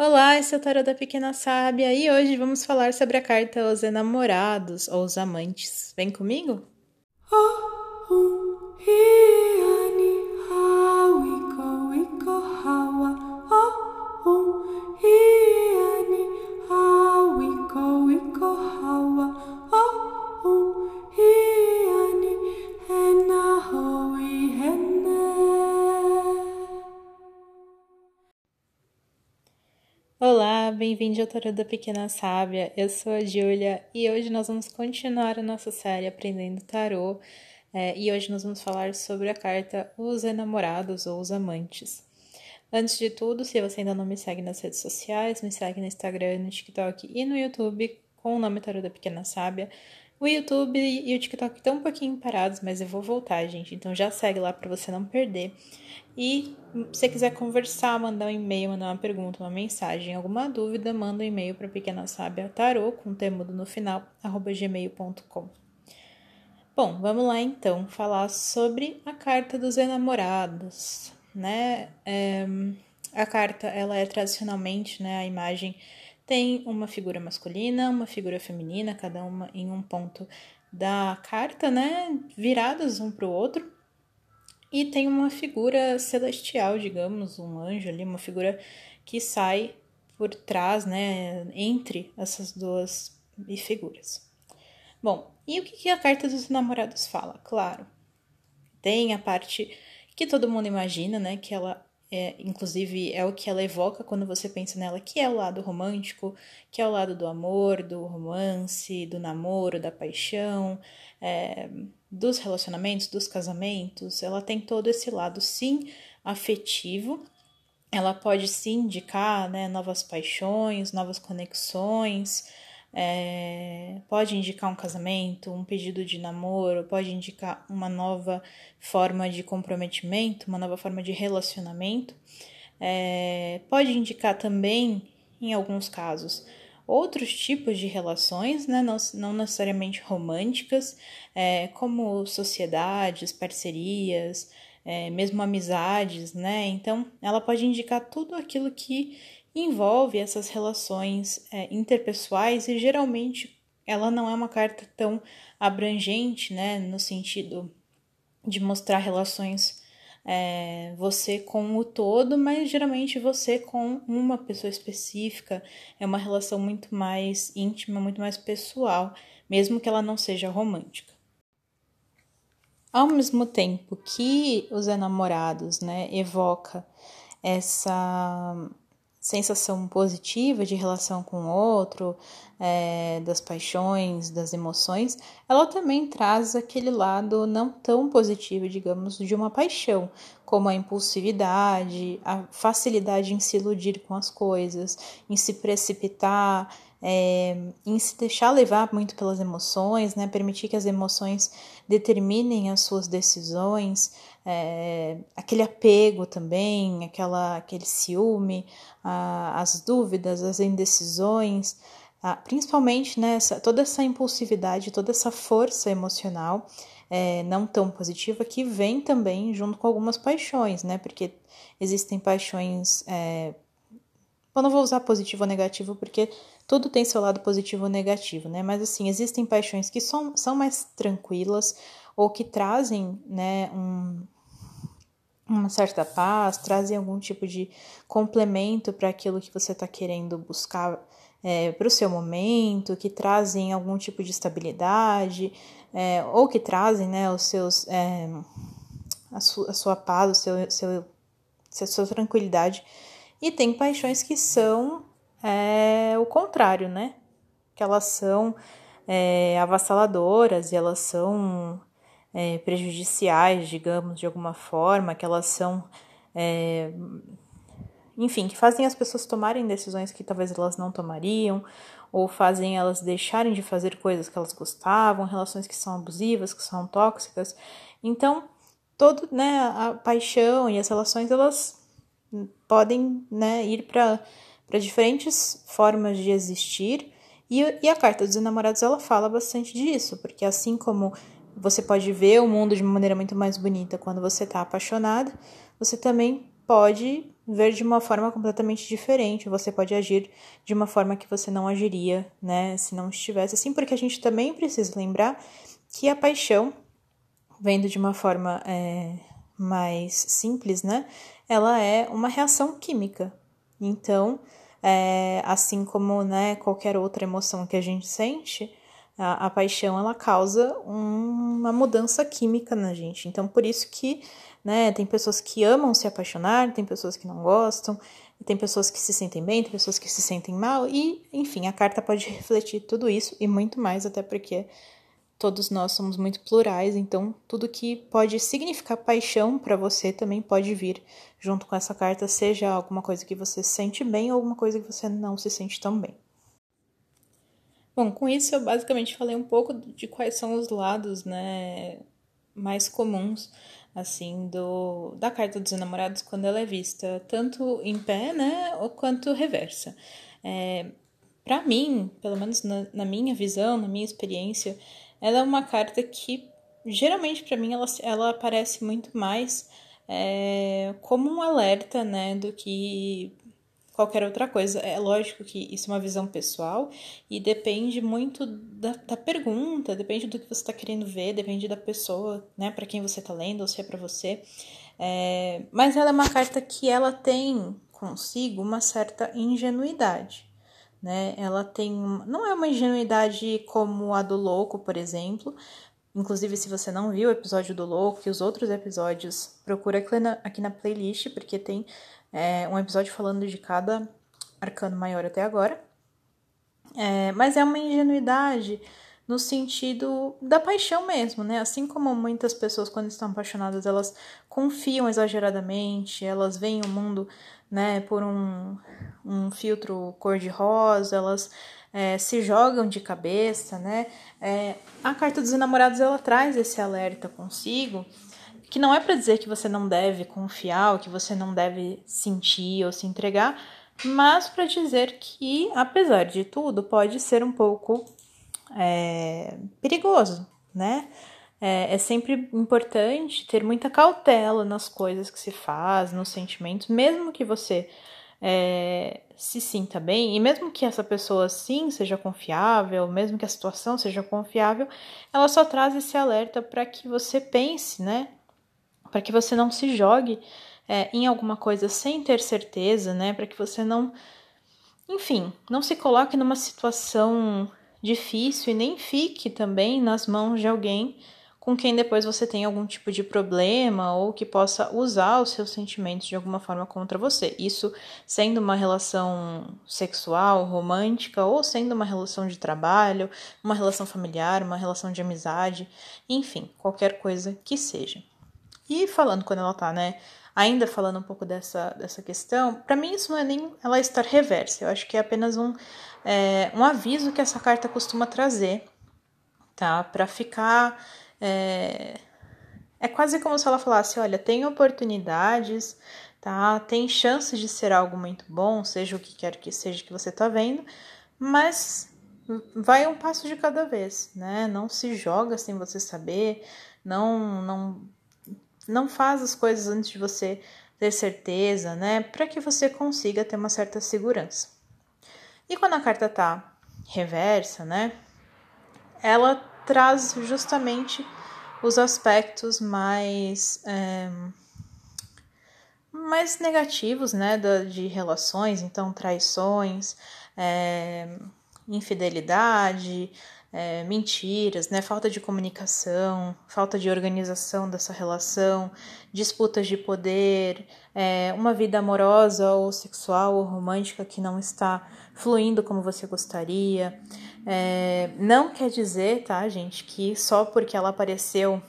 Olá, esse é o Tarot da Pequena Sábia e hoje vamos falar sobre a carta aos enamorados ou os amantes. Vem comigo? Oh, bem-vindo ao Tarot da Pequena Sábia. Eu sou a Júlia e hoje nós vamos continuar a nossa série Aprendendo Tarot. É, e hoje nós vamos falar sobre a carta Os Enamorados ou os Amantes. Antes de tudo, se você ainda não me segue nas redes sociais, me segue no Instagram, no TikTok e no YouTube com o nome Tarot da Pequena Sábia. O YouTube e o TikTok estão um pouquinho parados, mas eu vou voltar, gente. Então já segue lá para você não perder. E se você quiser conversar, mandar um e-mail, mandar uma pergunta, uma mensagem, alguma dúvida, manda um e-mail para Pequena Sábia Tarô, com temudo no final, arroba gmail.com. Bom, vamos lá então falar sobre a carta dos enamorados, né? É, a carta, ela é tradicionalmente, né, a imagem tem uma figura masculina, uma figura feminina, cada uma em um ponto da carta, né, viradas um para o outro. E tem uma figura celestial, digamos, um anjo ali, uma figura que sai por trás, né, entre essas duas figuras. Bom, e o que a carta dos namorados fala? Claro, tem a parte que todo mundo imagina, né, que ela é, inclusive é o que ela evoca quando você pensa nela, que é o lado romântico, que é o lado do amor, do romance, do namoro, da paixão, é, dos relacionamentos, dos casamentos, ela tem todo esse lado, sim, afetivo. Ela pode sim indicar né, novas paixões, novas conexões, é, pode indicar um casamento, um pedido de namoro, pode indicar uma nova forma de comprometimento, uma nova forma de relacionamento. É, pode indicar também, em alguns casos, outros tipos de relações, né, não, não necessariamente românticas, é, como sociedades, parcerias, é, mesmo amizades, né? Então, ela pode indicar tudo aquilo que envolve essas relações é, interpessoais e geralmente ela não é uma carta tão abrangente, né, no sentido de mostrar relações é, você com o todo, mas geralmente você com uma pessoa específica. É uma relação muito mais íntima, muito mais pessoal, mesmo que ela não seja romântica. Ao mesmo tempo que os enamorados, né, evoca essa sensação positiva de relação com o outro, é, das paixões, das emoções, ela também traz aquele lado não tão positivo, digamos, de uma paixão, como a impulsividade, a facilidade em se iludir com as coisas, em se precipitar, é, em se deixar levar muito pelas emoções, né? Permitir que as emoções determinem as suas decisões, é, aquele apego também, aquela, aquele ciúme, a, as dúvidas, as indecisões, a, principalmente né, toda essa impulsividade, toda essa força emocional é, não tão positiva que vem também junto com algumas paixões, né? Porque existem paixões. É, eu não vou usar positivo ou negativo porque tudo tem seu lado positivo ou negativo, né? Mas assim, existem paixões que são, são mais tranquilas ou que trazem, né, um, uma certa paz, trazem algum tipo de complemento para aquilo que você está querendo buscar é, para o seu momento, que trazem algum tipo de estabilidade, é, ou que trazem né, os seus, é, a, su, a, sua paz, o seu, seu, a sua tranquilidade e tem paixões que são é, o contrário, né? Que elas são é, avassaladoras e elas são é, prejudiciais, digamos, de alguma forma, que elas são. É, enfim, que fazem as pessoas tomarem decisões que talvez elas não tomariam, ou fazem elas deixarem de fazer coisas que elas gostavam, relações que são abusivas, que são tóxicas. Então, todo, né, a paixão e as relações, elas podem né, ir para diferentes formas de existir. E, e a carta dos enamorados ela fala bastante disso, porque assim como você pode ver o mundo de uma maneira muito mais bonita quando você está apaixonado, você também pode ver de uma forma completamente diferente, você pode agir de uma forma que você não agiria, né, se não estivesse assim, porque a gente também precisa lembrar que a paixão, vendo de uma forma é, mais simples, né, ela é uma reação química. Então, é, assim como né, qualquer outra emoção que a gente sente, a, a paixão ela causa uma mudança química na gente. Então, por isso que né? Tem pessoas que amam se apaixonar, tem pessoas que não gostam, tem pessoas que se sentem bem, tem pessoas que se sentem mal, e, enfim, a carta pode refletir tudo isso e muito mais, até porque todos nós somos muito plurais, então tudo que pode significar paixão para você também pode vir junto com essa carta, seja alguma coisa que você se sente bem ou alguma coisa que você não se sente tão bem. Bom, com isso eu basicamente falei um pouco de quais são os lados, né, mais comuns assim, do, da carta dos enamorados quando ela é vista tanto em pé, né, ou quanto reversa. É, para mim, pelo menos na, na, minha visão, na minha experiência, ela é uma carta que geralmente para mim ela, ela aparece muito mais é, como um alerta, né, do que qualquer outra coisa. É lógico que isso é uma visão pessoal e depende muito da, da pergunta, depende do que você está querendo ver, depende da pessoa, né, para quem você está lendo ou se é para você. É, mas ela é uma carta que ela tem consigo uma certa ingenuidade. Né? Ela tem. Não é uma ingenuidade como a do louco, por exemplo, Inclusive, se você não viu o episódio do Louco e os outros episódios, procura aqui na, aqui na playlist, porque tem é, um episódio falando de cada arcano maior até agora. É, mas é uma ingenuidade no sentido da paixão mesmo, né? Assim como muitas pessoas, quando estão apaixonadas, elas confiam exageradamente, elas veem o mundo, né, por um, um filtro cor-de-rosa, elas é, se jogam de cabeça, né? É, a carta dos enamorados ela traz esse alerta consigo que não é para dizer que você não deve confiar, ou que você não deve sentir ou se entregar, mas para dizer que, apesar de tudo, pode ser um pouco é, perigoso, né? É, é, sempre importante ter muita cautela nas coisas que se faz, nos sentimentos, mesmo que você é, se sinta bem, e mesmo que essa pessoa sim seja confiável, mesmo que a situação seja confiável, ela só traz esse alerta para que você pense, né? para que você não se jogue é, em alguma coisa sem ter certeza, né? Para que você não, enfim, não se coloque numa situação difícil e nem fique também nas mãos de alguém com quem depois você tem algum tipo de problema ou que possa usar os seus sentimentos de alguma forma contra você. Isso sendo uma relação sexual, romântica ou sendo uma relação de trabalho, uma relação familiar, uma relação de amizade, enfim, qualquer coisa que seja. E falando quando ela tá, né? Ainda falando um pouco dessa, dessa questão, para mim isso não é nem ela estar reversa, eu acho que é apenas um, é, um aviso que essa carta costuma trazer, tá? Para ficar. É, é quase como se ela falasse: olha, tem oportunidades, tá? Tem chances de ser algo muito bom, seja o que quer que seja que você tá vendo, mas vai um passo de cada vez, né? Não se joga sem você saber, não, não não faz as coisas antes de você ter certeza, né? Para que você consiga ter uma certa segurança. E quando a carta tá reversa, né? Ela traz justamente os aspectos mais é, mais negativos, né, de relações, então traições, é, infidelidade, é, mentiras, né, falta de comunicação, falta de organização dessa relação, disputas de poder, é, uma vida amorosa ou sexual ou romântica que não está fluindo como você gostaria. É, não quer dizer, tá, gente, que só porque ela apareceu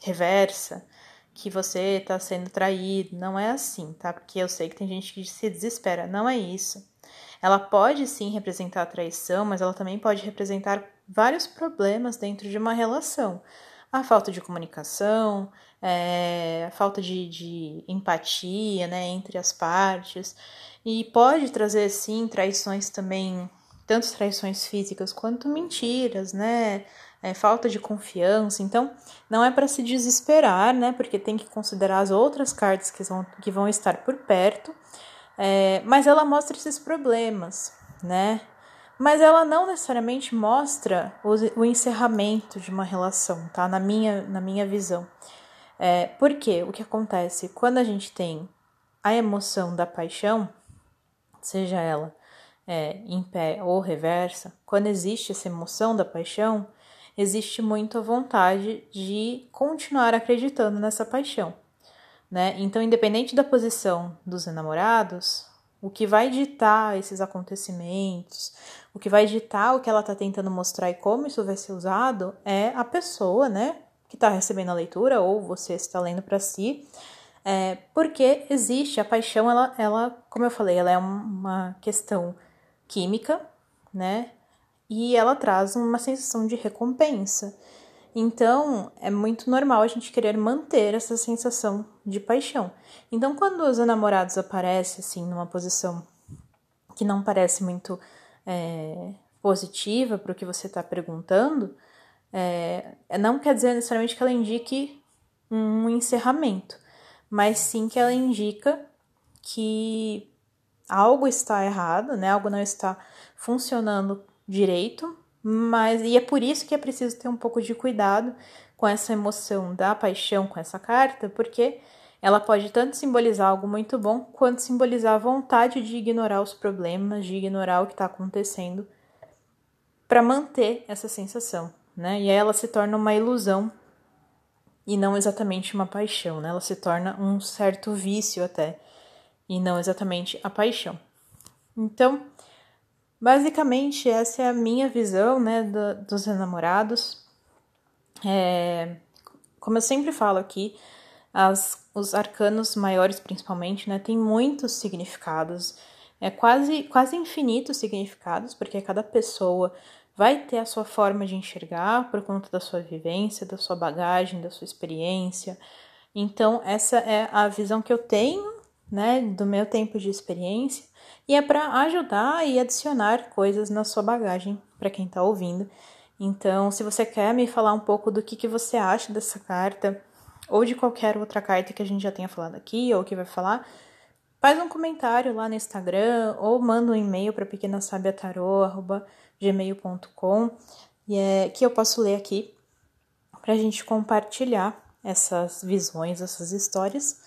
reversa, que você está sendo traído. Não é assim, tá? Porque eu sei que tem gente que se desespera. Não é isso. Ela pode sim representar traição, mas ela também pode representar vários problemas dentro de uma relação. A falta de comunicação, é, a falta de, de empatia né, entre as partes, e pode trazer sim traições também, tanto traições físicas quanto mentiras, né? é, falta de confiança. Então, não é para se desesperar, né? Porque tem que considerar as outras cartas que vão, que vão estar por perto. É, mas ela mostra esses problemas, né? Mas ela não necessariamente mostra o, o encerramento de uma relação, tá? Na minha, na minha visão. É, porque o que acontece? Quando a gente tem a emoção da paixão, seja ela é, em pé ou reversa, quando existe essa emoção da paixão, existe muito a vontade de continuar acreditando nessa paixão. Né? Então, independente da posição dos enamorados, o que vai ditar esses acontecimentos, o que vai ditar o que ela está tentando mostrar e como isso vai ser usado é a pessoa, né, que está recebendo a leitura ou você está lendo para si, é, porque existe a paixão, ela, ela, como eu falei, ela é uma questão química, né, e ela traz uma sensação de recompensa. Então, é muito normal a gente querer manter essa sensação de paixão. Então, quando os namorados aparecem assim numa posição que não parece muito é, positiva para o que você está perguntando, é, não quer dizer necessariamente que ela indique um encerramento, mas sim que ela indica que algo está errado, né? Algo não está funcionando direito, mas e é por isso que é preciso ter um pouco de cuidado com essa emoção da paixão com essa carta, porque ela pode tanto simbolizar algo muito bom quanto simbolizar a vontade de ignorar os problemas, de ignorar o que está acontecendo para manter essa sensação, né? E aí ela se torna uma ilusão e não exatamente uma paixão, né? Ela se torna um certo vício até e não exatamente a paixão. Então, Basicamente, essa é a minha visão né, do, dos enamorados. É, como eu sempre falo aqui, as, os arcanos maiores, principalmente, né, tem muitos significados, é quase, quase infinitos significados, porque cada pessoa vai ter a sua forma de enxergar por conta da sua vivência, da sua bagagem, da sua experiência. Então, essa é a visão que eu tenho, né, do meu tempo de experiência e é para ajudar e adicionar coisas na sua bagagem para quem está ouvindo. Então, se você quer me falar um pouco do que, que você acha dessa carta, ou de qualquer outra carta que a gente já tenha falado aqui, ou que vai falar, faz um comentário lá no Instagram, ou manda um e-mail para pequenasabiatarô.gmail.com é, que eu posso ler aqui para a gente compartilhar essas visões, essas histórias.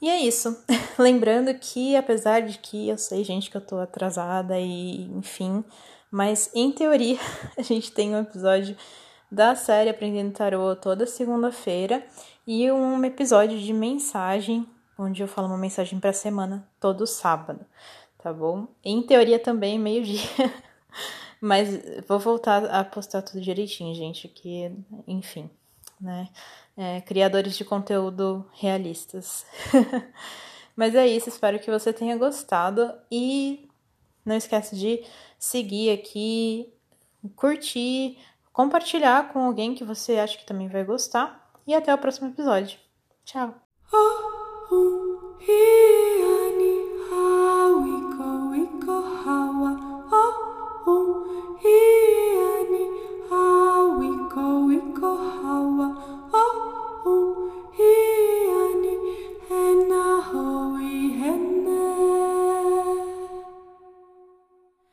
E é isso. Lembrando que, apesar de que eu sei, gente, que eu tô atrasada e enfim, mas em teoria a gente tem um episódio da série Aprendendo Tarô toda segunda-feira e um episódio de mensagem, onde eu falo uma mensagem pra semana todo sábado, tá bom? Em teoria também, meio-dia. mas vou voltar a postar tudo direitinho, gente, que, enfim, né? É, criadores de conteúdo realistas. Mas é isso, espero que você tenha gostado e não esquece de seguir aqui, curtir, compartilhar com alguém que você acha que também vai gostar e até o próximo episódio. Tchau!